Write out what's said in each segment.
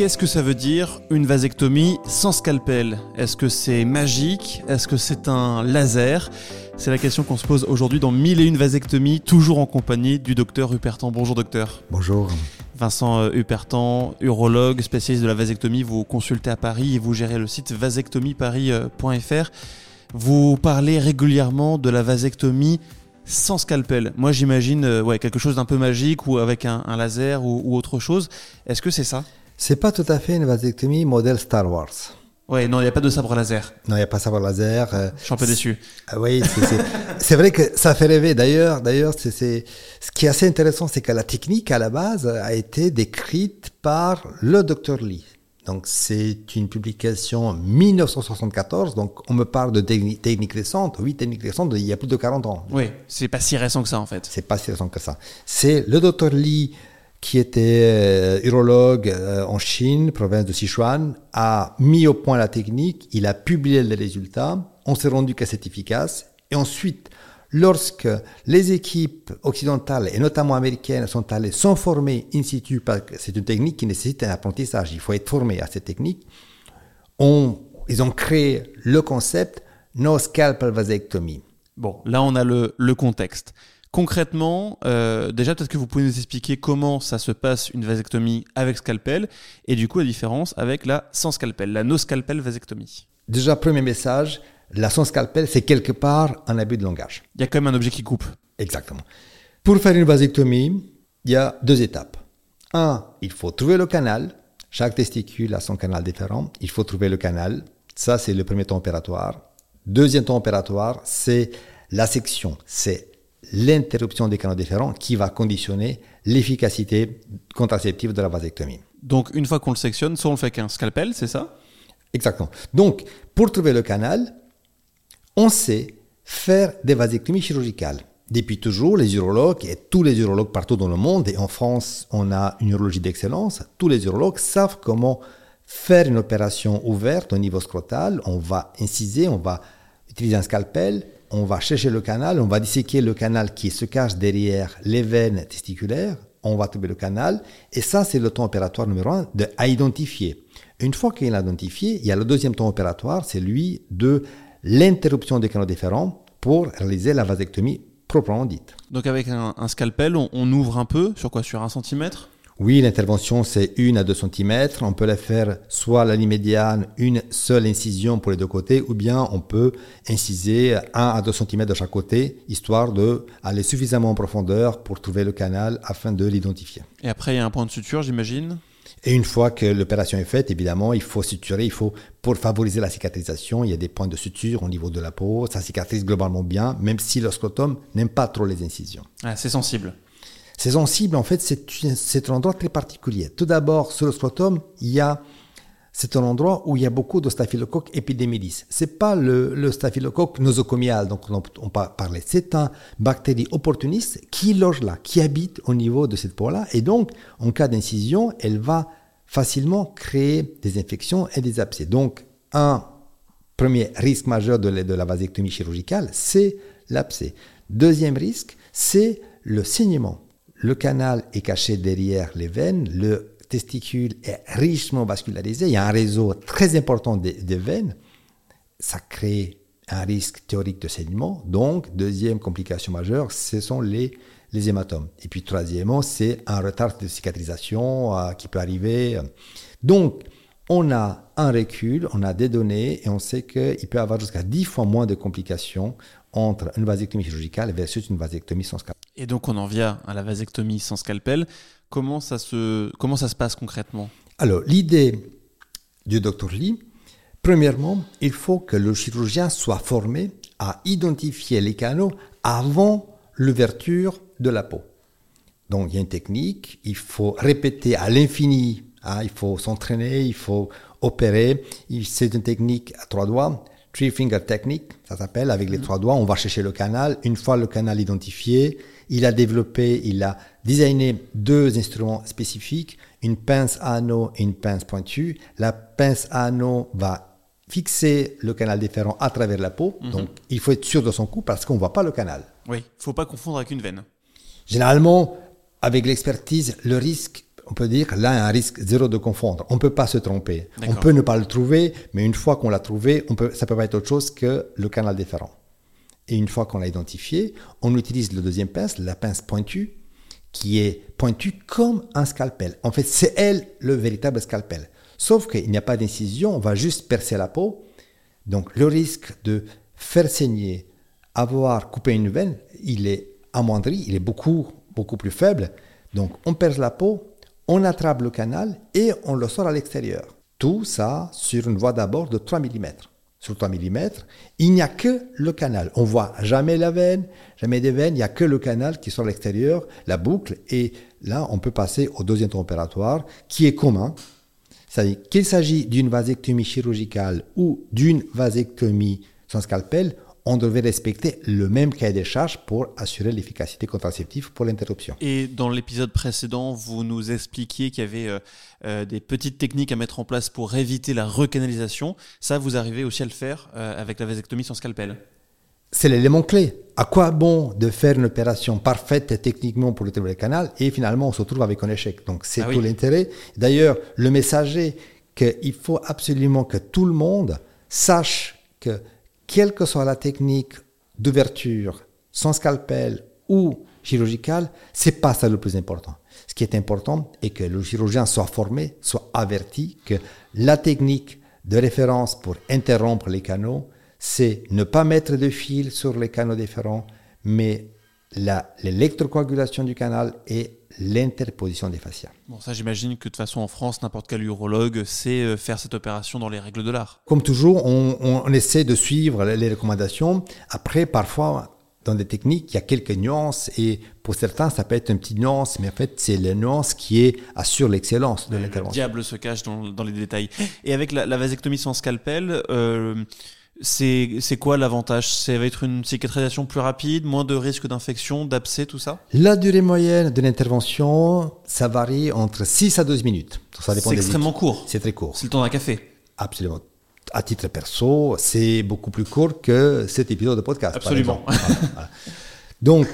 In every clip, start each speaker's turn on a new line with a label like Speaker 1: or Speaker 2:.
Speaker 1: Qu'est-ce que ça veut dire une vasectomie sans scalpel? Est-ce que c'est magique? Est-ce que c'est un laser? C'est la question qu'on se pose aujourd'hui dans 1001 vasectomies, toujours en compagnie du docteur Hupertan. Bonjour docteur.
Speaker 2: Bonjour.
Speaker 1: Vincent euh, Hupertan, urologue, spécialiste de la vasectomie, vous consultez à Paris et vous gérez le site vasectomieparis.fr. Vous parlez régulièrement de la vasectomie sans scalpel. Moi j'imagine euh, ouais, quelque chose d'un peu magique ou avec un, laser ou autre chose. Est-ce que c'est ça?
Speaker 2: C'est pas tout à fait une vasectomie modèle Star Wars.
Speaker 1: Ouais, non, il n'y a pas de sabre laser.
Speaker 2: Non, il n'y a pas de sabre laser.
Speaker 1: Euh, Je suis un peu déçu.
Speaker 2: Ah oui, c'est vrai que ça fait rêver. D'ailleurs, d'ailleurs, c'est ce qui est assez intéressant, c'est que la technique à la base a été décrite par le docteur Lee. Donc c'est une publication 1974, donc on me parle de techniques récentes, oui, techniques récentes il y a plus de 40 ans.
Speaker 1: Oui, c'est pas si récent que ça en fait.
Speaker 2: C'est pas si récent que ça. C'est le docteur Lee qui était euh, urologue euh, en Chine, province de Sichuan, a mis au point la technique, il a publié les résultats, on s'est rendu que c'est efficace, et ensuite, lorsque les équipes occidentales, et notamment américaines, sont allées s'en former in situ, parce que c'est une technique qui nécessite un apprentissage, il faut être formé à cette technique, on, ils ont créé le concept no scalpel vasectomie.
Speaker 1: Bon, là on a le, le contexte. Concrètement, euh, déjà, peut-être que vous pouvez nous expliquer comment ça se passe une vasectomie avec scalpel et du coup la différence avec la sans scalpel, la no scalpel vasectomie.
Speaker 2: Déjà, premier message, la sans scalpel, c'est quelque part un abus de langage.
Speaker 1: Il y a quand même un objet qui coupe.
Speaker 2: Exactement. Pour faire une vasectomie, il y a deux étapes. Un, il faut trouver le canal. Chaque testicule a son canal différent. Il faut trouver le canal. Ça, c'est le premier temps opératoire. Deuxième temps opératoire, c'est la section. C'est l'interruption des canaux différents qui va conditionner l'efficacité contraceptive de la vasectomie.
Speaker 1: Donc une fois qu'on le sectionne, soit on le fait qu'un scalpel, c'est ça?
Speaker 2: Exactement. Donc pour trouver le canal, on sait faire des vasectomies chirurgicales. Depuis toujours, les urologues et tous les urologues partout dans le monde, et en France, on a une urologie d'excellence, tous les urologues savent comment faire une opération ouverte au niveau scrotal. On va inciser, on va utiliser un scalpel, on va chercher le canal, on va disséquer le canal qui se cache derrière les veines testiculaires, on va trouver le canal, et ça c'est le temps opératoire numéro un de, à identifier. Une fois qu'il est identifié, il y a le deuxième temps opératoire, c'est lui de l'interruption des canaux différents pour réaliser la vasectomie proprement dite.
Speaker 1: Donc avec un, scalpel, on, on, ouvre un peu, sur quoi? Sur un centimètre?
Speaker 2: Oui, l'intervention, c'est 1 à 2 cm. On peut la faire soit à la ligne médiane, une seule incision pour les deux côtés, ou bien on peut inciser 1 à 2 cm de chaque côté, histoire d'aller suffisamment en profondeur pour trouver le canal afin de l'identifier.
Speaker 1: Et après, il y a un point de suture, j'imagine?
Speaker 2: Et une fois que l'opération est faite, évidemment, il faut suturer, il faut, pour favoriser la cicatrisation, il y a des points de suture au niveau de la peau, ça cicatrise globalement bien, même si le scrotum n'aime pas trop les incisions.
Speaker 1: Ah, c'est sensible.
Speaker 2: Ces sensibles, en fait, c'est un endroit très particulier. Tout d'abord, sur le scrotum, il y a c'est un endroit où il y a beaucoup de staphylocoque epidermidis. C'est pas le, staphylocoque nosocomial dont on, parler. C'est un bactérie opportuniste qui loge là, qui habite au niveau de cette peau-là. Et donc, en cas d'incision, elle va facilement créer des infections et des abcès. Donc, un premier risque majeur de la vasectomie chirurgicale, c'est l'abcès. Deuxième risque, c'est le saignement. Le canal est caché derrière les veines, le testicule est richement vascularisé, il y a un réseau très important de, veines, ça crée un risque théorique de saignement. Donc, deuxième complication majeure, ce sont les, les hématomes. Et puis, troisièmement, c'est un retard de cicatrisation euh, qui peut arriver. Donc, on a un recul, on a des données et on sait qu'il peut y avoir jusqu'à 10 fois moins de complications entre une vasectomie chirurgicale versus une vasectomie sans scalpel.
Speaker 1: Et donc on en vient à la vasectomie sans scalpel. Comment ça se, comment ça se passe concrètement?
Speaker 2: Alors l'idée du docteur Lee, premièrement, il faut que le chirurgien soit formé à identifier les canaux avant l'ouverture de la peau. Donc il y a une technique, il faut répéter à l'infini, hein, il faut s'entraîner, il faut opérer. C'est une technique à trois doigts. Three Finger Technique, ça s'appelle, avec les mhm. trois doigts, on va chercher le canal. Une fois le canal identifié, il a développé, il a designé deux instruments spécifiques, une pince à anneau et une pince pointue. La pince à anneau va fixer le canal différent à travers la peau, mhm. donc il faut être sûr de son coup parce qu'on ne voit pas le canal.
Speaker 1: Oui, il ne faut pas confondre avec une veine.
Speaker 2: Généralement, avec l'expertise, le risque, on peut dire, là, un risque zéro de confondre. On ne peut pas se tromper. On peut ne pas le trouver, mais une fois qu'on l'a trouvé, on peut, ça peut pas être autre chose que le canal différent. Et une fois qu'on l'a identifié, on utilise le deuxième pince, la pince pointue, qui est pointue comme un scalpel. En fait, c'est elle le véritable scalpel. Sauf qu'il n'y a pas d'incision, on va juste percer la peau. Donc le risque de faire saigner, avoir coupé une veine, il est amoindri, il est beaucoup, beaucoup plus faible. Donc on perce la peau, on attrape le canal et on le sort à l'extérieur. Tout ça sur une voie d'abord de 3 mm. Sur 3 mm, il n'y a que le canal. On voit jamais la veine, jamais des veines, il n'y a que le canal qui sort à l'extérieur, la boucle, et là on peut passer au deuxième temps opératoire qui est commun. Qu'il s'agit d'une vasectomie chirurgicale ou d'une vasectomie sans scalpel, on devait respecter le même cahier des charges pour assurer l'efficacité contraceptive pour l'interruption.
Speaker 1: Et dans l'épisode précédent, vous nous expliquiez qu'il y avait euh, euh, des petites techniques à mettre en place pour éviter la recanalisation. Ça, vous arrivez aussi à le faire euh, avec la vasectomie sans scalpel
Speaker 2: c'est l'élément clé. À quoi bon de faire une opération parfaite techniquement pour le le canal et finalement on se retrouve avec un échec? Donc c'est ah tout l'intérêt. D'ailleurs, le message est qu'il faut absolument que tout le monde sache que quelle que soit la technique d'ouverture, sans scalpel ou chirurgicale, c'est pas ça le plus important. Ce qui est important est que le chirurgien soit formé, soit averti que la technique de référence pour interrompre les canaux, c'est ne pas mettre de fil sur les canaux différents, mais l'électrocoagulation du canal et l'interposition des fascias.
Speaker 1: Bon, ça, j'imagine que de toute façon, en France, n'importe quel urologue sait euh, faire cette opération dans les règles de l'art.
Speaker 2: Comme toujours, on, essaie de suivre les recommandations. Après, parfois, dans des techniques, il y a quelques nuances et pour certains, ça peut être une petite nuance, mais en fait, c'est la nuance qui est, assure l'excellence de l'intervention. Le
Speaker 1: diable se cache dans, les détails. Et avec la, vasectomie sans scalpel, euh, c'est quoi l'avantage? Ça va être une cicatrisation plus rapide, moins de risque d'infection, d'abcès, tout ça?
Speaker 2: La durée moyenne de l'intervention, ça varie entre 6 à 12 minutes.
Speaker 1: C'est extrêmement court.
Speaker 2: C'est très court.
Speaker 1: C'est le temps d'un café.
Speaker 2: Absolument. À titre perso, c'est beaucoup plus court que cet épisode de podcast.
Speaker 1: Absolument.
Speaker 2: Donc,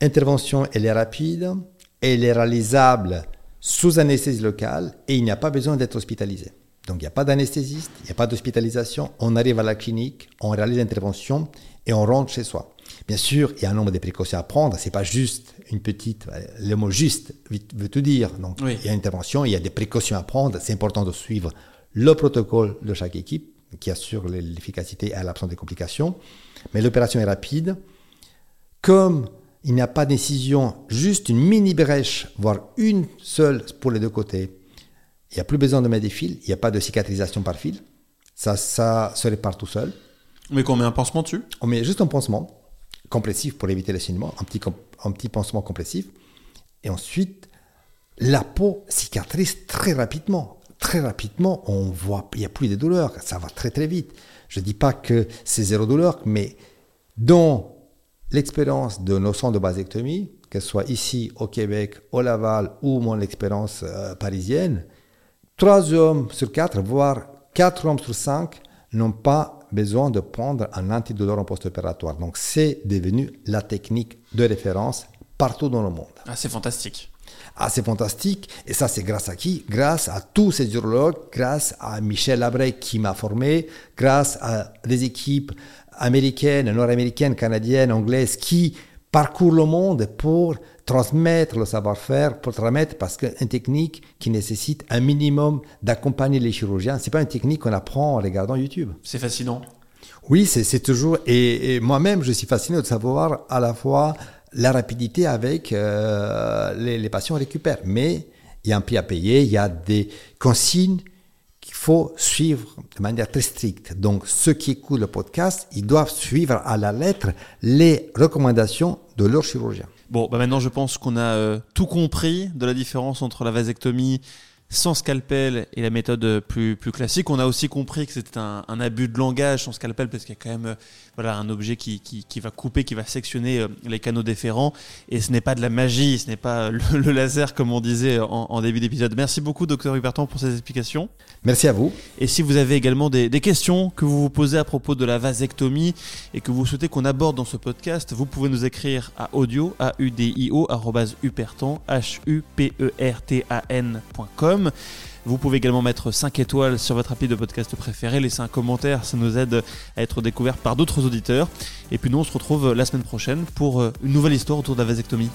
Speaker 2: intervention, elle est rapide, elle est réalisable sous anesthésie locale et il n'y a pas besoin d'être hospitalisé. Donc il n'y a pas d'anesthésiste, il n'y a pas d'hospitalisation. On arrive à la clinique, on réalise l'intervention et on rentre chez soi. Bien sûr, il y a un nombre de précautions à prendre. C'est pas juste une petite. Le mot juste veut tout dire. Donc il y a une intervention, il y a des précautions à prendre. C'est important de suivre le protocole de chaque équipe qui assure l'efficacité à l'absence de complications. Mais l'opération est rapide. Comme il n'y a pas d'incision, juste une mini brèche, voire une seule pour les deux côtés, il n'y a plus besoin de mettre des fils, il n'y a pas de cicatrisation par fil. Ça, ça se répare tout seul.
Speaker 1: Mais qu'on met un pansement dessus
Speaker 2: On met juste un pansement compressif pour éviter le saignement, un petit, un petit pansement compressif. Et ensuite, la peau cicatrise très rapidement. Très rapidement, on voit, il n'y a plus de douleurs, ça va très très vite. Je ne dis pas que c'est zéro douleur, mais dans l'expérience de nos centres de vasectomie, que ce soit ici au Québec, au Laval ou mon expérience euh, parisienne, Trois hommes sur quatre, voire quatre hommes sur cinq, n'ont pas besoin de prendre un antidouleur en post-opératoire. Donc c'est devenu la technique de référence partout dans le monde.
Speaker 1: Ah, c'est fantastique.
Speaker 2: Ah, c'est fantastique. Et ça, c'est grâce à qui? Grâce à tous ces urologues, grâce à Michel Labrec qui m'a formé, grâce à des équipes américaines, nord-américaines, canadiennes, anglaises qui parcourent le monde pour transmettre le savoir-faire, pour transmettre parce qu'une technique qui nécessite un minimum d'accompagner les chirurgiens, c'est pas une technique qu'on apprend en regardant YouTube.
Speaker 1: C'est fascinant.
Speaker 2: Oui, c'est toujours et, moi-même je suis fasciné de savoir à la fois la rapidité avec euh, les, les, patients récupèrent, mais il y a un prix à payer, il y a des consignes faut suivre de manière très stricte. Donc ceux qui écoutent le podcast, ils doivent suivre à la lettre les recommandations de leur chirurgien.
Speaker 1: Bon, bah maintenant je pense qu'on a euh, tout compris de la différence entre la vasectomie sans scalpel et la méthode plus, plus classique. On a aussi compris que c'était un, un, abus de langage sans scalpel parce qu'il y a quand même voilà, un objet qui, qui, qui, va couper, qui va sectionner les canaux déférents. Et ce n'est pas de la magie, ce n'est pas le, le, laser comme on disait en, en début d'épisode. Merci beaucoup, docteur Huberton, pour ces explications.
Speaker 2: Merci à vous.
Speaker 1: Et si vous avez également des, des questions que vous vous posez à propos de la vasectomie et que vous souhaitez qu'on aborde dans ce podcast, vous pouvez nous écrire à audio, a u d i o hupertan, h u p e r t a n.com. Vous pouvez également mettre 5 étoiles sur votre appli de podcast préféré, laisser un commentaire, ça nous aide à être découvert par d'autres auditeurs. Et puis nous, on se retrouve la semaine prochaine pour une nouvelle histoire autour de la vasectomie.